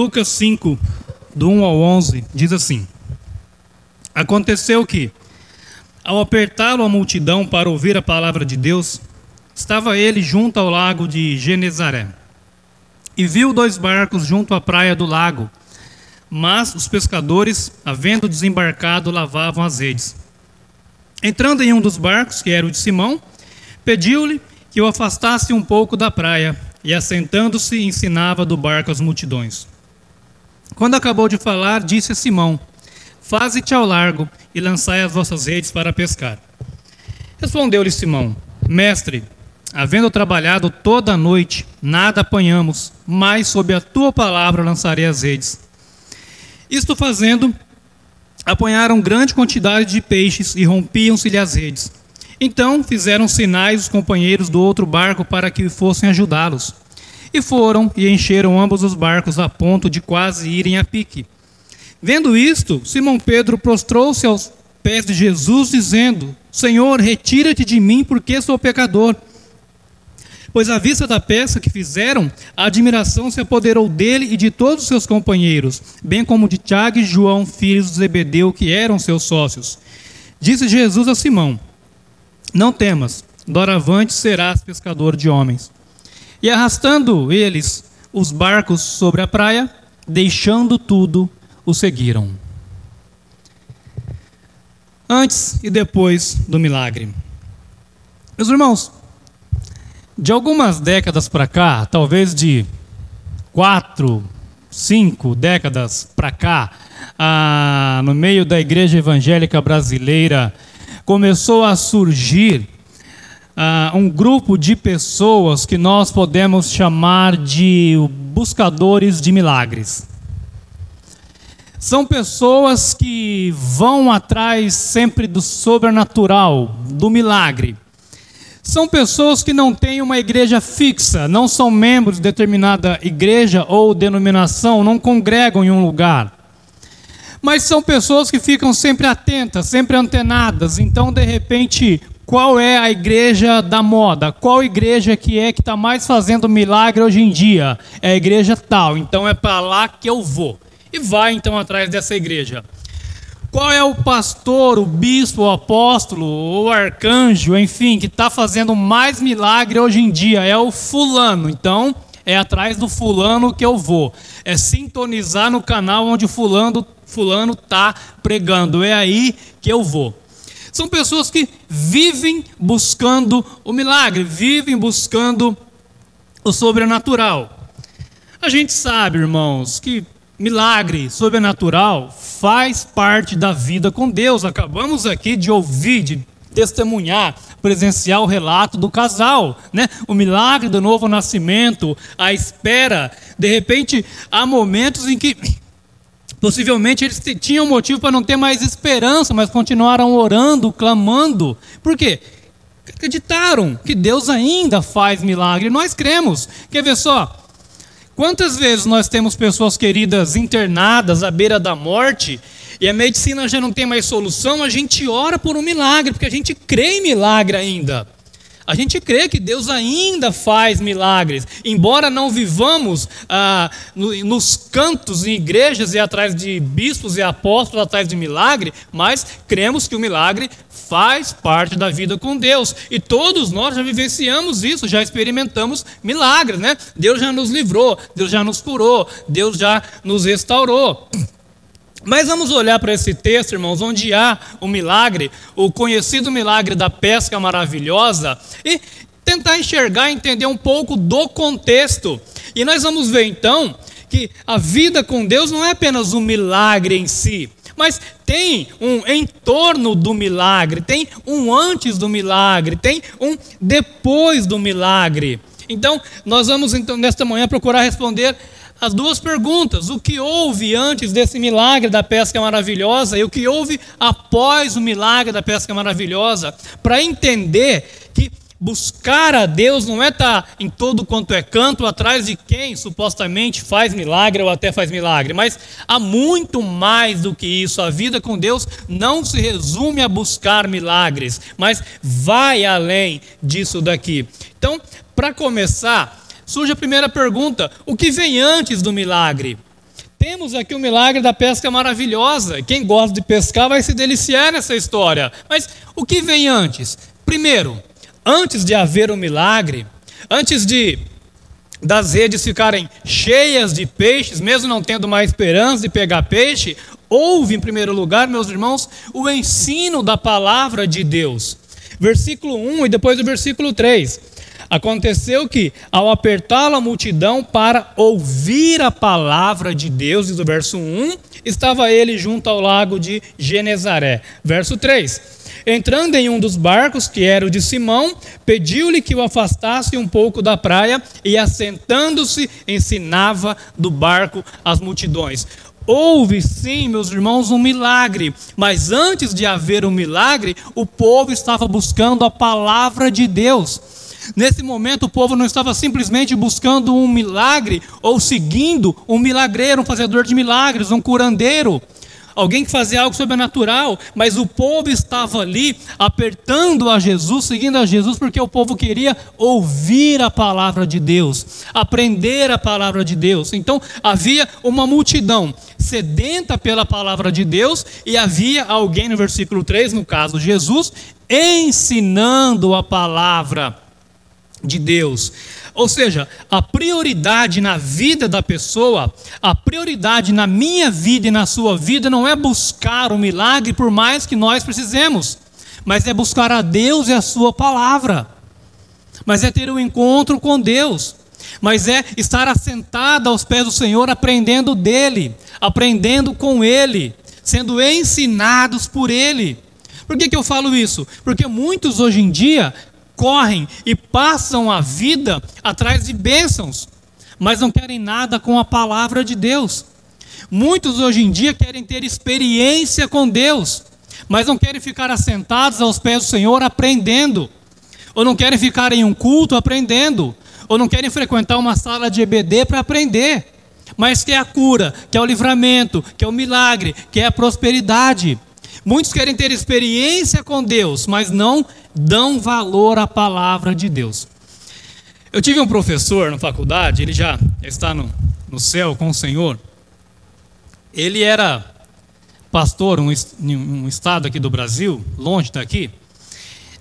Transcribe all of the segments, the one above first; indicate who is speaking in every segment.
Speaker 1: Lucas 5, do 1 ao 11, diz assim: Aconteceu que, ao apertá-lo a multidão para ouvir a palavra de Deus, estava ele junto ao lago de Genezaré. E viu dois barcos junto à praia do lago, mas os pescadores, havendo desembarcado, lavavam as redes. Entrando em um dos barcos, que era o de Simão, pediu-lhe que o afastasse um pouco da praia, e assentando-se ensinava do barco as multidões. Quando acabou de falar, disse a Simão: Faze-te ao largo e lançai as vossas redes para pescar. Respondeu-lhe Simão: Mestre, havendo trabalhado toda a noite, nada apanhamos, mas sob a tua palavra lançarei as redes. Isto fazendo, apanharam grande quantidade de peixes e rompiam-se-lhe as redes. Então fizeram sinais os companheiros do outro barco para que fossem ajudá-los. E foram e encheram ambos os barcos a ponto de quase irem a pique. Vendo isto, Simão Pedro prostrou-se aos pés de Jesus, dizendo: Senhor, retira-te de mim, porque sou pecador. Pois à vista da peça que fizeram, a admiração se apoderou dele e de todos os seus companheiros, bem como de Tiago e João, filhos de Zebedeu, que eram seus sócios. Disse Jesus a Simão: Não temas, doravante serás pescador de homens. E arrastando eles os barcos sobre a praia, deixando tudo, o seguiram. Antes e depois do milagre. Meus irmãos, de algumas décadas para cá, talvez de quatro, cinco décadas para cá, ah, no meio da igreja evangélica brasileira, começou a surgir uh, um grupo de pessoas que nós podemos chamar de buscadores de milagres. São pessoas que vão atrás sempre do sobrenatural, do milagre. São pessoas que não têm uma igreja fixa, não são membros de determinada igreja ou denominação, não congregam em um lugar. Mas são pessoas que ficam sempre atentas, sempre antenadas. Então, de repente, qual é a igreja da moda? Qual igreja que é que está mais fazendo milagre hoje em dia? É a igreja tal, então é para lá que eu vou. E vai então atrás dessa igreja. Qual é o pastor, o bispo, o apóstolo, o arcanjo, enfim, que está fazendo mais milagre hoje em dia? É o fulano. Então, é atrás do fulano que eu vou. É sintonizar no canal onde fulano fulano está pregando. É aí que eu vou. São pessoas que vivem buscando o milagre, vivem buscando o sobrenatural. A gente sabe, irmãos, que milagre sobrenatural faz parte da vida com Deus. Acabamos aqui de ouvir, de testemunhar, presenciar o relato do casal, né? O milagre do novo nascimento, a espera. De repente, há momentos em que Possivelmente eles tinham motivo para não ter mais esperança, mas continuaram orando, clamando. Por quê? Acreditaram que Deus ainda faz milagre. Nós cremos. Quer ver só? Quantas vezes nós temos pessoas queridas internadas à beira da morte e a medicina já não tem mais solução, a gente ora por um milagre, porque a gente crê em milagre ainda. A gente crê que Deus ainda faz milagres, embora não vivamos ah, no, nos cantos em igrejas e atrás de bispos e apóstolos atrás de milagre, mas cremos que o milagre faz parte da vida com Deus. E todos nós já vivenciamos isso, já experimentamos milagres, né? Deus já nos livrou, Deus já nos curou, Deus já nos restaurou. Mas vamos olhar para esse texto, irmãos, onde há o milagre, o conhecido milagre da pesca maravilhosa, e tentar enxergar entender um pouco do contexto. E nós vamos ver então que a vida com Deus não é apenas um milagre em si, mas tem um entorno do milagre, tem um antes do milagre, tem um depois do milagre. Então, nós vamos então nesta manhã procurar responder as duas perguntas: o que houve antes desse milagre da pesca maravilhosa e o que houve após o milagre da pesca maravilhosa, para entender que buscar a Deus não é estar tá em todo quanto é canto atrás de quem supostamente faz milagre ou até faz milagre, mas há muito mais do que isso. A vida com Deus não se resume a buscar milagres, mas vai além disso daqui. Então, para começar, surge a primeira pergunta: o que vem antes do milagre? temos aqui o milagre da pesca maravilhosa. Quem gosta de pescar vai se deliciar nessa história. Mas o que vem antes? Primeiro, antes de haver o milagre, antes de das redes ficarem cheias de peixes, mesmo não tendo mais esperança de pegar peixe, houve em primeiro lugar, meus irmãos, o ensino da palavra de Deus. Versículo 1 e depois o versículo 3. Aconteceu que, ao apertá-la a multidão para ouvir a palavra de Deus, diz o verso 1, estava ele junto ao lago de Genezaré. Verso 3. Entrando em um dos barcos, que era o de Simão, pediu-lhe que o afastasse um pouco da praia e, assentando-se, ensinava do barco as multidões. Houve sim, meus irmãos, um milagre, mas antes de haver um milagre, o povo estava buscando a palavra de Deus. Nesse momento, o povo não estava simplesmente buscando um milagre ou seguindo um milagreiro, um fazedor de milagres, um curandeiro, alguém que fazia algo sobrenatural, mas o povo estava ali apertando a Jesus, seguindo a Jesus, porque o povo queria ouvir a palavra de Deus, aprender a palavra de Deus. Então havia uma multidão sedenta pela palavra de Deus e havia alguém no versículo 3, no caso Jesus, ensinando a palavra de Deus. Ou seja, a prioridade na vida da pessoa, a prioridade na minha vida e na sua vida não é buscar o milagre por mais que nós precisemos, mas é buscar a Deus e a sua palavra. Mas é ter um encontro com Deus. Mas é estar assentado aos pés do Senhor, aprendendo dele, aprendendo com ele, sendo ensinados por ele. Por que, que eu falo isso? Porque muitos hoje em dia correm e passam a vida atrás de bênçãos, mas não querem nada com a palavra de Deus. Muitos hoje em dia querem ter experiência com Deus, mas não querem ficar assentados aos pés do Senhor aprendendo, ou não querem ficar em um culto aprendendo, ou não querem frequentar uma sala de EBD para aprender, mas quer a cura, quer o livramento, quer o milagre, quer a prosperidade. Muitos querem ter experiência com Deus, mas não dão valor à palavra de Deus. Eu tive um professor na faculdade, ele já está no, no céu com o Senhor. Ele era pastor em um, um estado aqui do Brasil, longe daqui.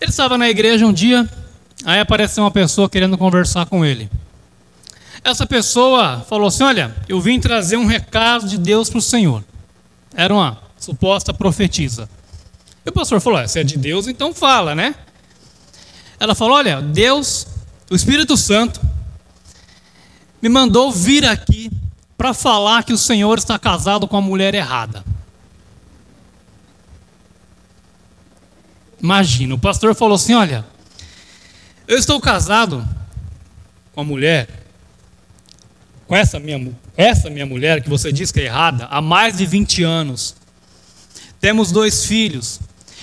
Speaker 1: Ele estava na igreja um dia, aí apareceu uma pessoa querendo conversar com ele. Essa pessoa falou assim: Olha, eu vim trazer um recado de Deus para o Senhor. Era uma suposta profetisa. E o pastor falou: Se é de Deus, então fala, né? Ela falou: Olha, Deus, o Espírito Santo, me mandou vir aqui para falar que o Senhor está casado com a mulher errada. Imagina, o pastor falou assim: Olha, eu estou casado com a mulher, com essa minha, essa minha mulher que você diz que é errada, há mais de 20 anos. Temos dois filhos.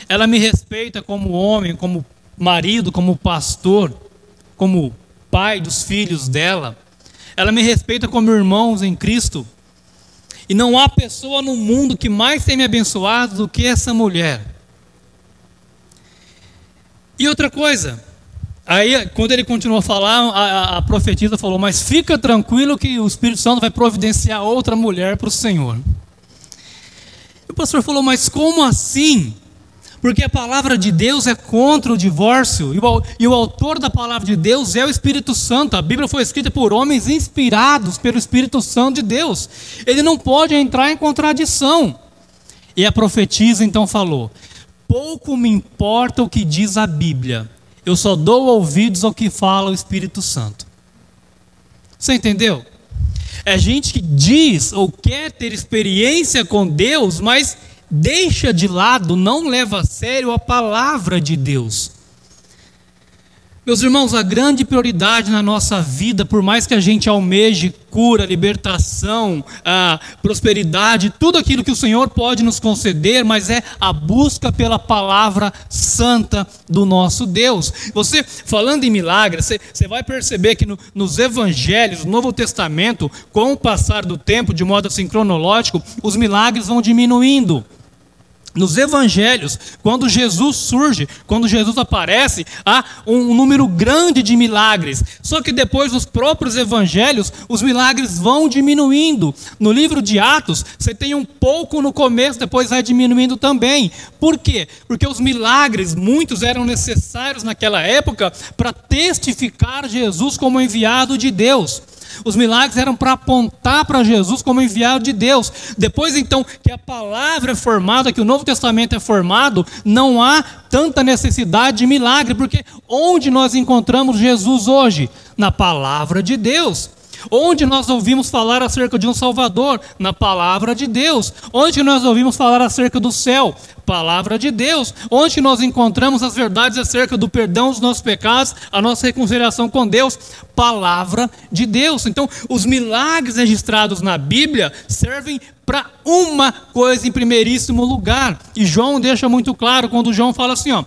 Speaker 1: Ela me respeita como homem, como marido, como pastor, como pai dos filhos dela. Ela me respeita como irmãos em Cristo. E não há pessoa no mundo que mais tem me abençoado do que essa mulher. E outra coisa, aí quando ele continuou a falar, a, a, profetisa falou: Mas fica tranquilo que o Espírito Santo vai providenciar outra mulher para o Senhor. O pastor falou: Mas como assim? Porque a palavra de Deus é contra o divórcio, e o, e o, autor da palavra de Deus é o Espírito Santo. A Bíblia foi escrita por homens inspirados pelo Espírito Santo de Deus. Ele não pode entrar em contradição. E a profetisa então falou: Pouco me importa o que diz a Bíblia, eu só dou ouvidos ao que fala o Espírito Santo. Você entendeu? É gente que diz ou quer ter experiência com Deus, mas deixa de lado, não leva a sério a palavra de Deus. Meus irmãos, a grande prioridade na nossa vida, por mais que a gente almeje cura, libertação, a prosperidade, tudo aquilo que o Senhor pode nos conceder, mas é a busca pela palavra santa do nosso Deus. Você, falando em milagres, você, você vai perceber que no, nos evangelhos, no Novo Testamento, com o passar do tempo, de modo assim cronológico, os milagres vão diminuindo nos evangelhos, quando Jesus surge, quando Jesus aparece, há um número grande de milagres. Só que depois, nos próprios evangelhos, os milagres vão diminuindo. No livro de Atos, você tem um pouco no começo, depois vai diminuindo também. Por quê? Porque os milagres, muitos eram necessários naquela época para testificar Jesus como enviado de Deus. Os milagres eram para apontar para Jesus como enviado de Deus. Depois, então, que a palavra é formada, que o Novo Testamento é formado, não há tanta necessidade de milagre, porque onde nós encontramos Jesus hoje? Na palavra de Deus. Onde nós ouvimos falar acerca de um Salvador? Na palavra de Deus. Onde nós ouvimos falar acerca do céu? Palavra de Deus. Onde nós encontramos as verdades acerca do perdão dos nossos pecados, a nossa reconciliação com Deus? Palavra de Deus. Então, os milagres registrados na Bíblia servem para uma coisa em primeiríssimo lugar. E João deixa muito claro quando João fala assim, ó: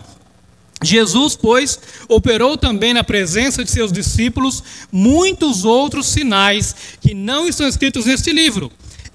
Speaker 1: Jesus, pois, operou também na presença de seus discípulos muitos outros sinais que não estão escritos neste livro.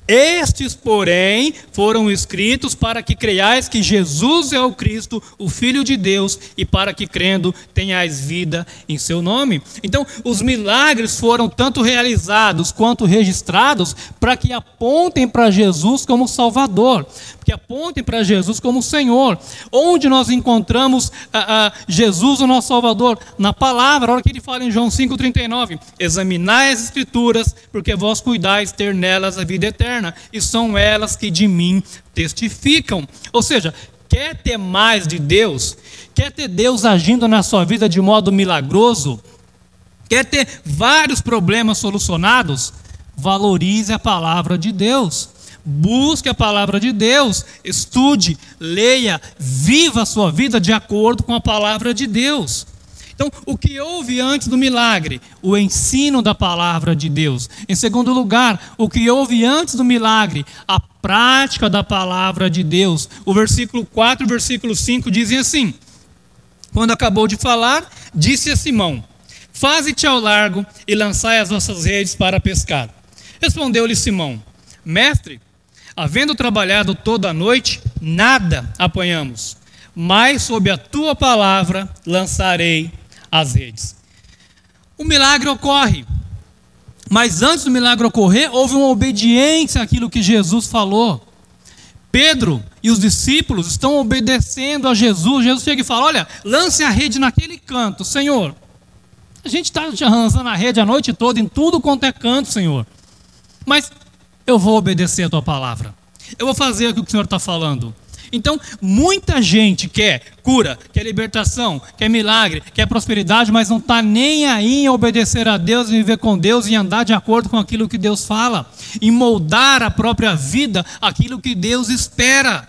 Speaker 1: Estes, porém, foram escritos para que creiais que Jesus é o Cristo, o Filho de Deus, e para que crendo tenhais vida em seu nome. Então, os milagres foram tanto realizados quanto registrados para que apontem para Jesus como Salvador, que apontem para Jesus como Senhor. Onde nós encontramos ah, ah, Jesus, o nosso Salvador? Na palavra, a hora que ele fala em João 5,39: Examinai as Escrituras, porque vós cuidais ter nelas a vida eterna, e são elas que de mim testificam. Ou seja, quer ter mais de Deus, quer ter Deus agindo na sua vida de modo milagroso, quer ter vários problemas solucionados, valorize a palavra de Deus. Busque a palavra de Deus, estude, leia, viva a sua vida de acordo com a palavra de Deus. Então, o que houve antes do milagre? O ensino da palavra de Deus. Em segundo lugar, o que houve antes do milagre? A prática da palavra de Deus. O versículo 4 e o versículo 5 dizem assim: Quando acabou de falar, disse a Simão: Faze-te ao largo e lançai as vossas redes para pescar. Respondeu-lhe Simão: Mestre, Havendo trabalhado toda a noite, nada apanhamos, mas sob a tua palavra lançarei as redes. O milagre ocorre, mas antes do milagre ocorrer, houve uma obediência àquilo que Jesus falou. Pedro e os discípulos estão obedecendo a Jesus. Jesus chega e fala: Olha, lance a rede naquele canto, Senhor. A gente está lançando a rede a noite toda, em tudo quanto é canto, Senhor. Mas eu vou obedecer a tua palavra. Eu vou fazer o que o Senhor está falando. Então, muita gente quer cura, quer libertação, quer milagre, quer prosperidade, mas não está nem aí em obedecer a Deus, em viver com Deus, em andar de acordo com aquilo que Deus fala, em moldar a própria vida aquilo que Deus espera.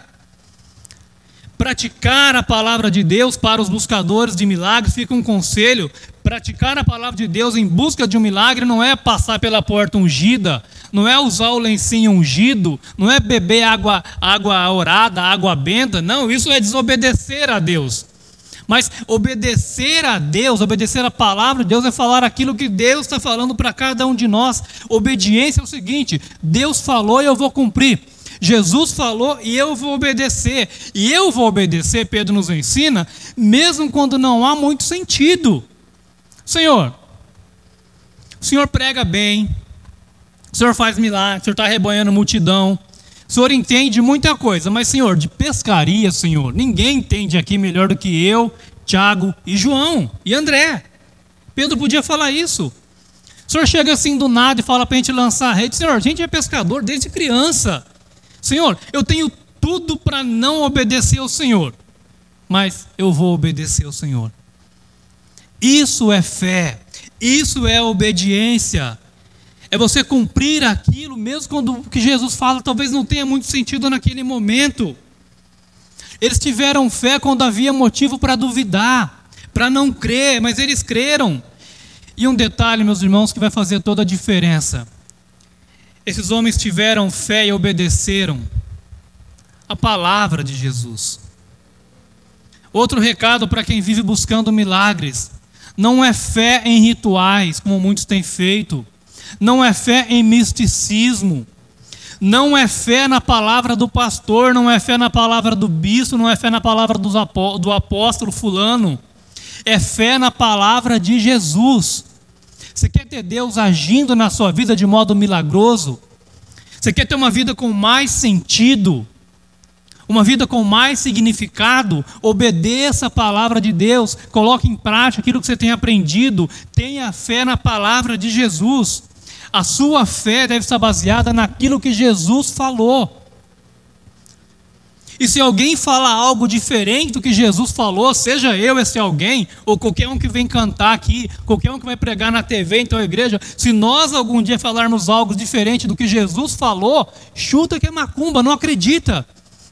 Speaker 1: Praticar a palavra de Deus para os buscadores de milagres fica um conselho. Praticar a palavra de Deus em busca de um milagre não é passar pela porta ungida, não é usar o lencinho ungido, não é beber água, água orada, água benta, não, isso é desobedecer a Deus. Mas obedecer a Deus, obedecer a palavra de Deus é falar aquilo que Deus está falando para cada um de nós. Obediência é o seguinte: Deus falou e eu vou cumprir. Jesus falou e eu vou obedecer. E eu vou obedecer, Pedro nos ensina, mesmo quando não há muito sentido. Senhor, o Senhor prega bem, o Senhor faz milagres, o Senhor está rebanhando multidão. O Senhor entende muita coisa, mas, Senhor, de pescaria, Senhor, ninguém entende aqui melhor do que eu, Tiago e João e André. Pedro podia falar isso. O Senhor chega assim do nada e fala para a gente lançar a rede. Senhor, a gente é pescador desde criança. Senhor, eu tenho tudo para não obedecer ao Senhor, mas eu vou obedecer ao Senhor. Isso é fé, isso é obediência. É você cumprir aquilo, mesmo quando o que Jesus fala talvez não tenha muito sentido naquele momento. Eles tiveram fé quando havia motivo para duvidar, para não crer, mas eles creram. E um detalhe, meus irmãos, que vai fazer toda a diferença. Esses homens tiveram fé e obedeceram a palavra de Jesus. Outro recado para quem vive buscando milagres: não é fé em rituais, como muitos têm feito, não é fé em misticismo, Não é fé na palavra do pastor, não é fé na palavra do bispo, não é fé na palavra do apóstolo fulano. É fé na palavra de Jesus. Você quer ter Deus agindo na sua vida de modo milagroso? Você quer ter uma vida com mais sentido? Uma vida com mais significado? Obedeça a palavra de Deus, coloque em prática aquilo que você tem aprendido, tenha fé na palavra de Jesus. A sua fé deve estar baseada naquilo que Jesus falou. E se alguém fala algo diferente do que Jesus falou, seja eu esse alguém, ou qualquer um que vem cantar aqui, qualquer um que vai pregar na TV, então igreja, se nós algum dia falarmos algo diferente do que Jesus falou, chuta que é macumba, não acredita,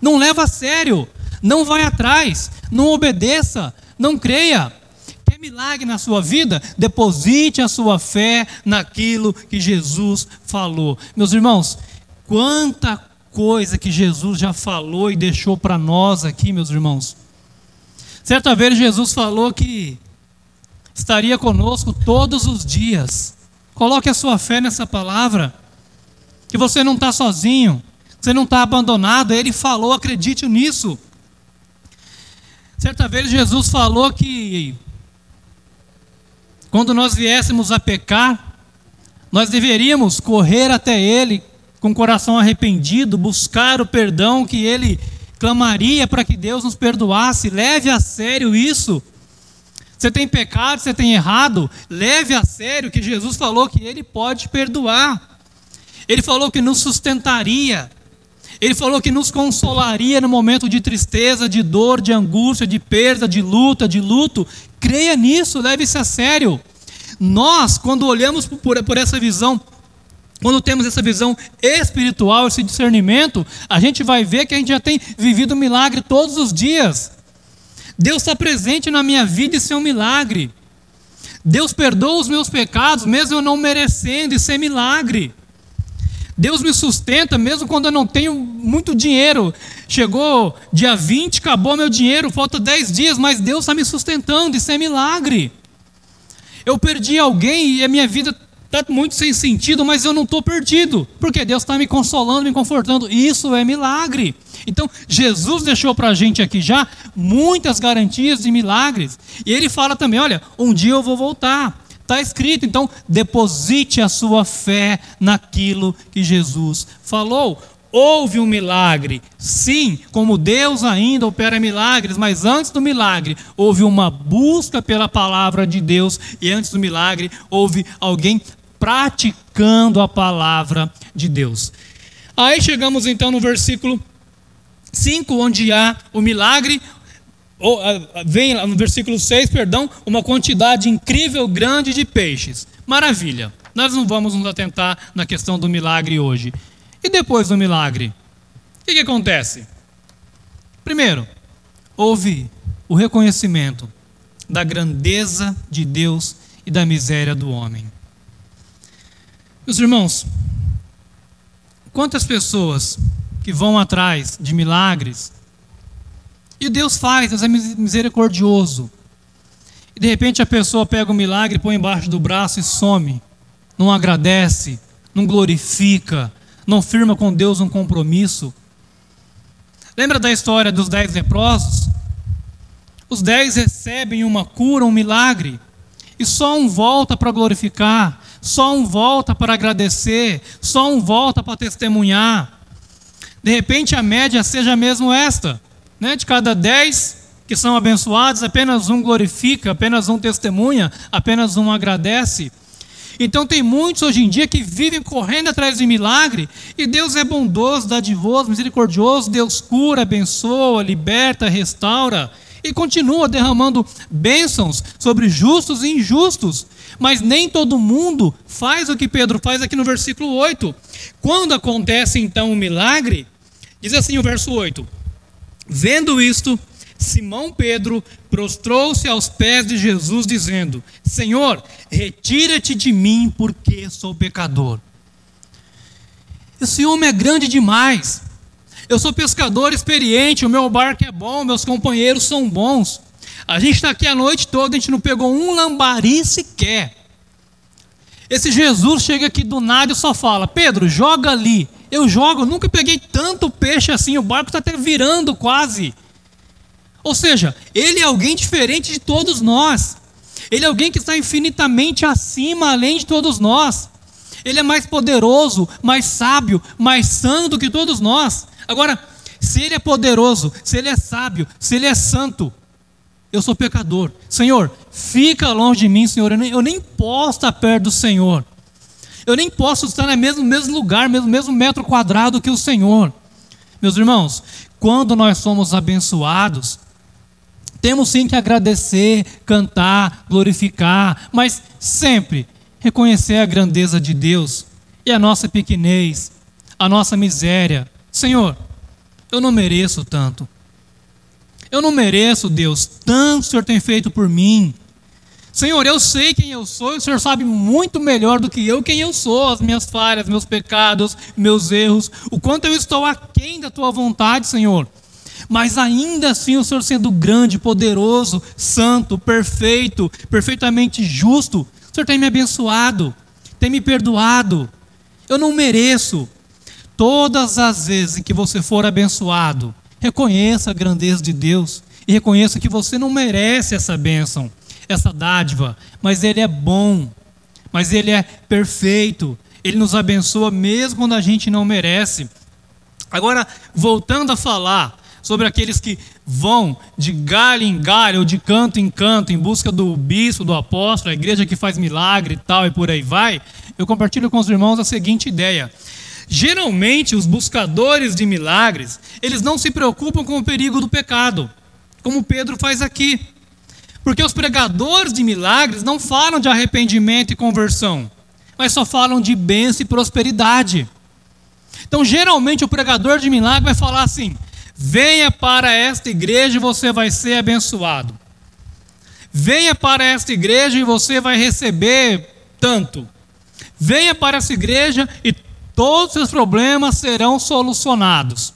Speaker 1: não leva a sério, não vai atrás, não obedeça, não creia. Quer milagre na sua vida? Deposite a sua fé naquilo que Jesus falou. Meus irmãos, quanta coisa que Jesus já falou e deixou para nós aqui, meus irmãos. Certa vez Jesus falou que estaria conosco todos os dias. Coloque a sua fé nessa palavra, que você não está sozinho, você não está abandonado. Ele falou, acredite nisso. Certa vez Jesus falou que quando nós viéssemos a pecar, nós deveríamos correr até Ele com o coração arrependido, buscar o perdão que ele clamaria para que Deus nos perdoasse. Leve a sério isso. Você tem pecado, você tem errado, leve a sério que Jesus falou que ele pode perdoar. Ele falou que nos sustentaria. Ele falou que nos consolaria no momento de tristeza, de dor, de angústia, de perda, de luta, de luto. Creia nisso, leve-se a sério. Nós, quando olhamos por, por essa visão quando temos essa visão espiritual, esse discernimento, a gente vai ver que a gente já tem vivido um milagre todos os dias. Deus está presente na minha vida, isso é um milagre. Deus perdoa os meus pecados, mesmo eu não merecendo, isso é milagre. Deus me sustenta, mesmo quando eu não tenho muito dinheiro. Chegou dia 20, acabou meu dinheiro, falta 10 dias, mas Deus está me sustentando, isso é milagre. Eu perdi alguém e a minha vida está muito sem sentido, mas eu não estou perdido, porque Deus está me consolando, me confortando. Isso é milagre. Então, Jesus deixou para a gente aqui já muitas garantias de milagres. E ele fala também: olha, um dia eu vou voltar. Está escrito, então, deposite a sua fé naquilo que Jesus falou. Houve um milagre, sim, como Deus ainda opera milagres, mas antes do milagre houve uma busca pela palavra de Deus, e antes do milagre houve alguém praticando a palavra de Deus. Aí chegamos então no versículo 5, onde há o milagre, ou, vem no versículo 6, perdão, uma quantidade incrível, grande de peixes. Maravilha. Nós não vamos nos atentar na questão do milagre hoje. E depois do milagre? O que, que acontece? Primeiro, houve o reconhecimento da grandeza de Deus e da miséria do homem. Meus irmãos, quantas pessoas que vão atrás de milagres e Deus faz, Deus é misericordioso. E de repente a pessoa pega o milagre, põe embaixo do braço e some. Não agradece, não glorifica, não firma com Deus um compromisso. Lembra da história dos dez leprosos? Os dez recebem uma cura, um milagre, e só um volta para glorificar, só um volta para agradecer, só um volta para testemunhar. De repente a média seja mesmo esta, né? De cada dez que são abençoados, apenas um glorifica, apenas um testemunha, apenas um agradece. Então tem muitos hoje em dia que vivem correndo atrás de milagre, e Deus é bondoso, dadivoso, misericordioso, Deus cura, abençoa, liberta, restaura e continua derramando bênçãos sobre justos e injustos. Mas nem todo mundo faz o que Pedro faz aqui no versículo 8. Quando acontece então o milagre, diz assim o verso 8: Vendo isto, Simão Pedro prostrou-se aos pés de Jesus, dizendo: Senhor, retira-te de mim, porque sou pecador. Esse homem é grande demais. Eu sou pescador experiente, o meu barco é bom, meus companheiros são bons. A gente está aqui a noite toda, a gente não pegou um lambari sequer. Esse Jesus chega aqui do nada e só fala: Pedro, joga ali. eu jogo, nunca peguei tanto peixe assim, o barco está até virando quase. Ou seja, ele é alguém diferente de todos nós. Ele é alguém que está infinitamente acima, além de todos nós. Ele é mais poderoso, mais sábio, mais santo que todos nós. Agora, se ele é poderoso, se ele é sábio, se ele é santo, eu sou pecador. Senhor, fica longe de mim, Senhor. Eu nem, eu nem posso estar perto do Senhor. Eu nem posso estar no mesmo, mesmo lugar, mesmo, mesmo metro quadrado que o Senhor. Meus irmãos, quando nós somos abençoados, temos sim que agradecer, cantar, glorificar, mas sempre reconhecer a grandeza de Deus e a nossa pequenez, a nossa miséria. Senhor, eu não mereço tanto. Eu não mereço, Deus, tanto o Senhor tem feito por mim. Senhor, eu sei quem eu sou e o Senhor sabe muito melhor do que eu quem eu sou, as minhas falhas, meus pecados, meus erros, o quanto eu estou aquém da tua vontade, Senhor. Mas ainda assim, o Senhor sendo grande, poderoso, santo, perfeito, perfeitamente justo, o Senhor tem me abençoado, tem me perdoado. Eu não mereço. Todas as vezes em que você for abençoado, reconheça a grandeza de Deus e reconheça que você não merece essa bênção essa dádiva, mas Ele é bom, mas Ele é perfeito, Ele nos abençoa mesmo quando a gente não merece. Agora, voltando a falar sobre aqueles que vão de galho em galho, ou de canto em canto, em busca do bispo, do apóstolo, a igreja que faz milagre e tal, e por aí vai, eu compartilho com os irmãos a seguinte ideia. Geralmente, os buscadores de milagres, eles não se preocupam com o perigo do pecado, como Pedro faz aqui. Porque os pregadores de milagres não falam de arrependimento e conversão, mas só falam de bênção e prosperidade. Então, geralmente, o pregador de milagre vai falar assim: venha para esta igreja e você vai ser abençoado. Venha para esta igreja e você vai receber tanto. Venha para essa igreja e todos os seus problemas serão solucionados.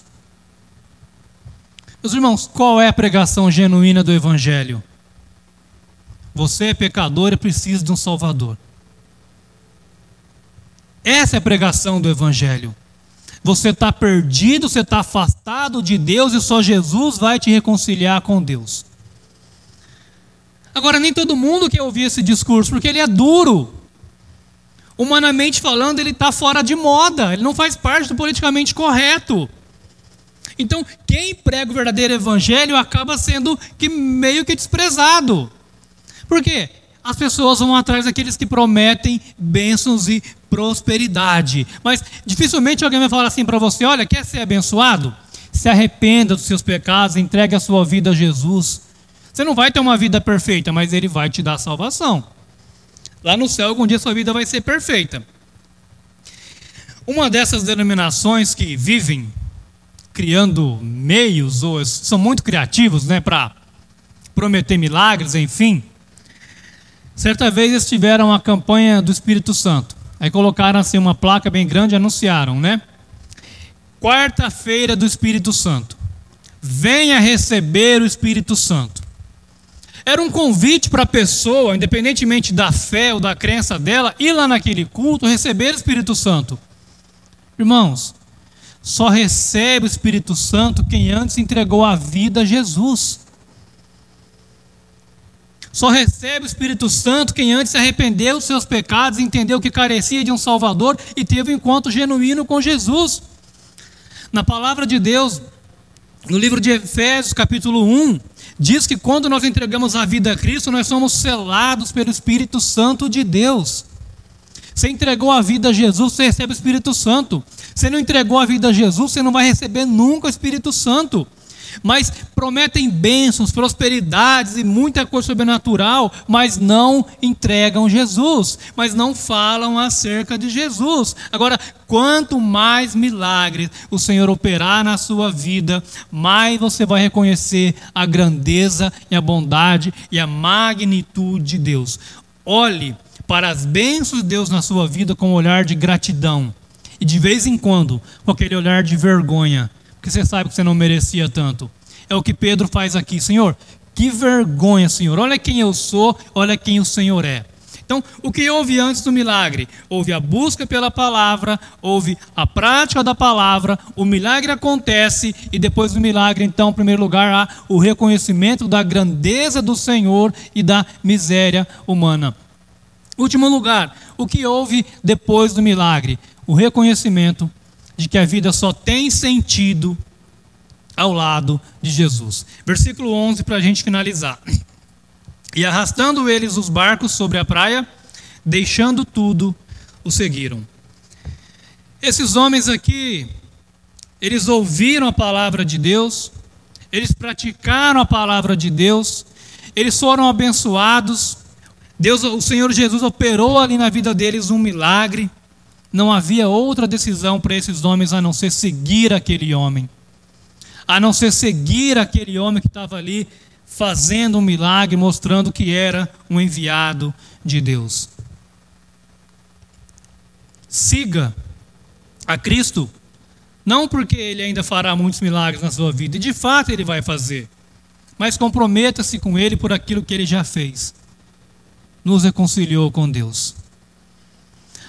Speaker 1: Meus irmãos, qual é a pregação genuína do Evangelho? Você é pecador e precisa de um Salvador. Essa é a pregação do Evangelho. Você está perdido, você está afastado de Deus e só Jesus vai te reconciliar com Deus. Agora, nem todo mundo quer ouvir esse discurso, porque ele é duro. Humanamente falando, ele está fora de moda, ele não faz parte do politicamente correto. Então, quem prega o verdadeiro evangelho acaba sendo que meio que desprezado. Por quê? As pessoas vão atrás daqueles que prometem bênçãos e prosperidade. Mas dificilmente alguém vai falar assim para você: olha, quer ser abençoado? Se arrependa dos seus pecados, entregue a sua vida a Jesus. Você não vai ter uma vida perfeita, mas Ele vai te dar salvação. Lá no céu, algum dia sua vida vai ser perfeita. Uma dessas denominações que vivem criando meios, ou são muito criativos né, para prometer milagres, enfim Certa vez eles tiveram a campanha do Espírito Santo. Aí colocaram assim uma placa bem grande e anunciaram, né? Quarta-feira do Espírito Santo. Venha receber o Espírito Santo. Era um convite para a pessoa, independentemente da fé ou da crença dela, ir lá naquele culto receber o Espírito Santo. Irmãos, só recebe o Espírito Santo quem antes entregou a vida a Jesus. Só recebe o Espírito Santo quem antes se arrependeu dos seus pecados, entendeu que carecia de um Salvador e teve um encontro genuíno com Jesus. Na palavra de Deus, no livro de Efésios, capítulo 1, diz que quando nós entregamos a vida a Cristo, nós somos selados pelo Espírito Santo de Deus. Você entregou a vida a Jesus, você recebe o Espírito Santo. Você não entregou a vida a Jesus, você não vai receber nunca o Espírito Santo mas prometem bênçãos, prosperidades e muita coisa sobrenatural, mas não entregam Jesus, mas não falam acerca de Jesus. Agora, quanto mais milagres o Senhor operar na sua vida, mais você vai reconhecer a grandeza e a bondade e a magnitude de Deus. Olhe para as bênçãos de Deus na sua vida com um olhar de gratidão. E de vez em quando, com aquele olhar de vergonha, porque você sabe que você não merecia tanto. É o que Pedro faz aqui, Senhor. Que vergonha, Senhor. Olha quem eu sou, olha quem o Senhor é. Então, o que houve antes do milagre? Houve a busca pela palavra, houve a prática da palavra, o milagre acontece e depois do milagre, então, em primeiro lugar, há o reconhecimento da grandeza do Senhor e da miséria humana. Último lugar, o que houve depois do milagre? O reconhecimento de que a vida só tem sentido ao lado de Jesus. Versículo 11 para a gente finalizar. E arrastando eles os barcos sobre a praia, deixando tudo, o seguiram. Esses homens aqui, eles ouviram a palavra de Deus, eles praticaram a palavra de Deus, eles foram abençoados. Deus, o Senhor Jesus operou ali na vida deles um milagre. Não havia outra decisão para esses homens a não ser seguir aquele homem, a não ser seguir aquele homem que estava ali fazendo um milagre, mostrando que era um enviado de Deus. Siga a Cristo, não porque ele ainda fará muitos milagres na sua vida, e de fato ele vai fazer, mas comprometa-se com ele por aquilo que ele já fez. Nos reconciliou com Deus.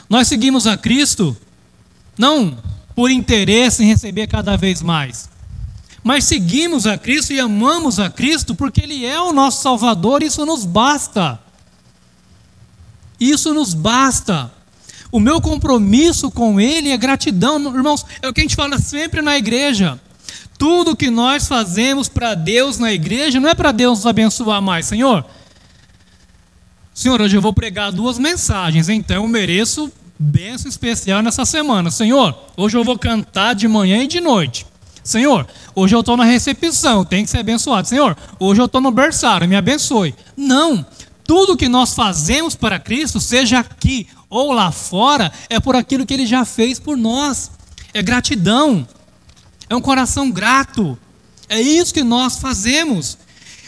Speaker 1: Nós seguimos a Cristo não por interesse em receber cada vez mais, mas seguimos a Cristo e amamos a Cristo porque Ele é o nosso Salvador, isso nos basta. Isso nos basta. O meu compromisso com Ele é gratidão, irmãos, é o que a gente fala sempre na igreja. Tudo que nós fazemos para Deus na igreja não é para Deus nos abençoar mais, Senhor. Senhor, hoje eu vou pregar duas mensagens, então eu mereço bênção especial nessa semana. Senhor, hoje eu vou cantar de manhã e de noite. Senhor, hoje eu estou na recepção, tem que ser abençoado. Senhor, hoje eu estou no berçário, me abençoe. Não, tudo que nós fazemos para Cristo, seja aqui ou lá fora, é por aquilo que Ele já fez por nós. É gratidão, é um coração grato. É isso que nós fazemos.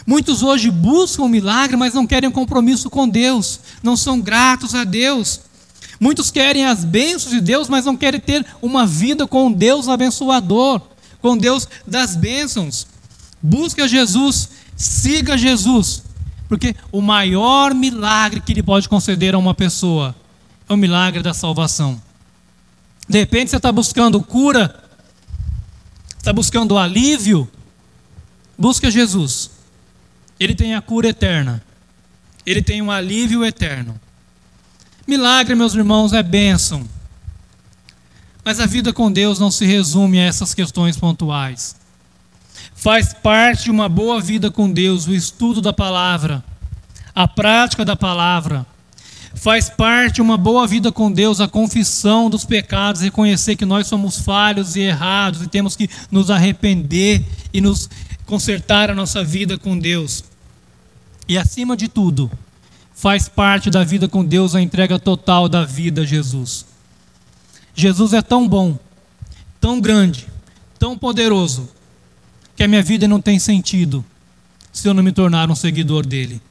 Speaker 1: Muitos hoje buscam o milagre, mas não querem compromisso com Deus, não são gratos a Deus. Muitos querem as bênçãos de Deus, mas não querem ter uma vida com Deus abençoador com Deus das bênçãos. Busca Jesus, siga Jesus, porque o maior milagre que Ele pode conceder a uma pessoa é o milagre da salvação. De repente você está buscando cura, está buscando alívio, busca Jesus. Ele tem a cura eterna, ele tem um alívio eterno. Milagre, meus irmãos, é bênção. Mas a vida com Deus não se resume a essas questões pontuais. Faz parte de uma boa vida com Deus o estudo da palavra, a prática da palavra. Faz parte de uma boa vida com Deus a confissão dos pecados, reconhecer que nós somos falhos e errados e temos que nos arrepender e nos consertar a nossa vida com Deus. E acima de tudo, faz parte da vida com Deus a entrega total da vida a Jesus. Jesus é tão bom, tão grande, tão poderoso, que a minha vida não tem sentido se eu não me tornar um seguidor dele.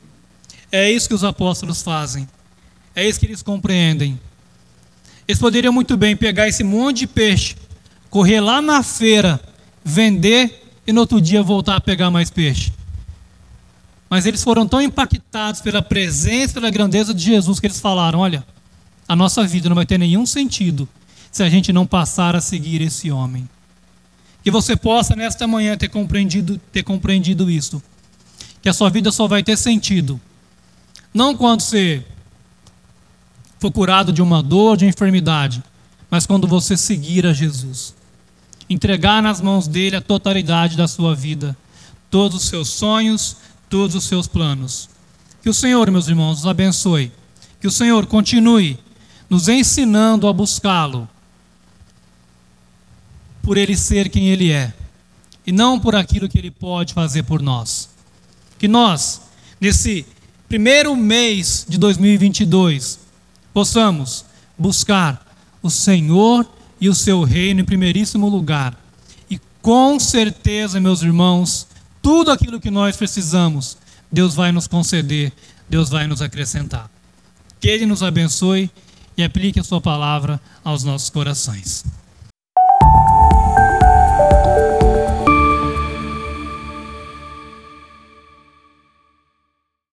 Speaker 1: É isso que os apóstolos fazem. É isso que eles compreendem. Eles poderiam muito bem pegar esse monte de peixe, correr lá na feira, vender e no outro dia voltar a pegar mais peixe. Mas eles foram tão impactados pela presença, pela grandeza de Jesus que eles falaram: olha, a nossa vida não vai ter nenhum sentido se a gente não passar a seguir esse homem. Que você possa nesta manhã ter compreendido, ter compreendido isso. Que a sua vida só vai ter sentido. Não quando você for curado de uma dor, de enfermidade, mas quando você seguir a Jesus. Entregar nas mãos dele a totalidade da sua vida, todos os seus sonhos, todos os seus planos. Que o Senhor, meus irmãos, nos abençoe. Que o Senhor continue nos ensinando a buscá-lo por ele ser quem ele é e não por aquilo que ele pode fazer por nós. Que nós, nesse primeiro mês de 2022, possamos buscar o Senhor e o seu reino em primeiríssimo lugar. E com certeza, meus irmãos, tudo aquilo que nós precisamos, Deus vai nos conceder, Deus vai nos acrescentar. Que Ele nos abençoe e aplique a Sua palavra aos nossos corações.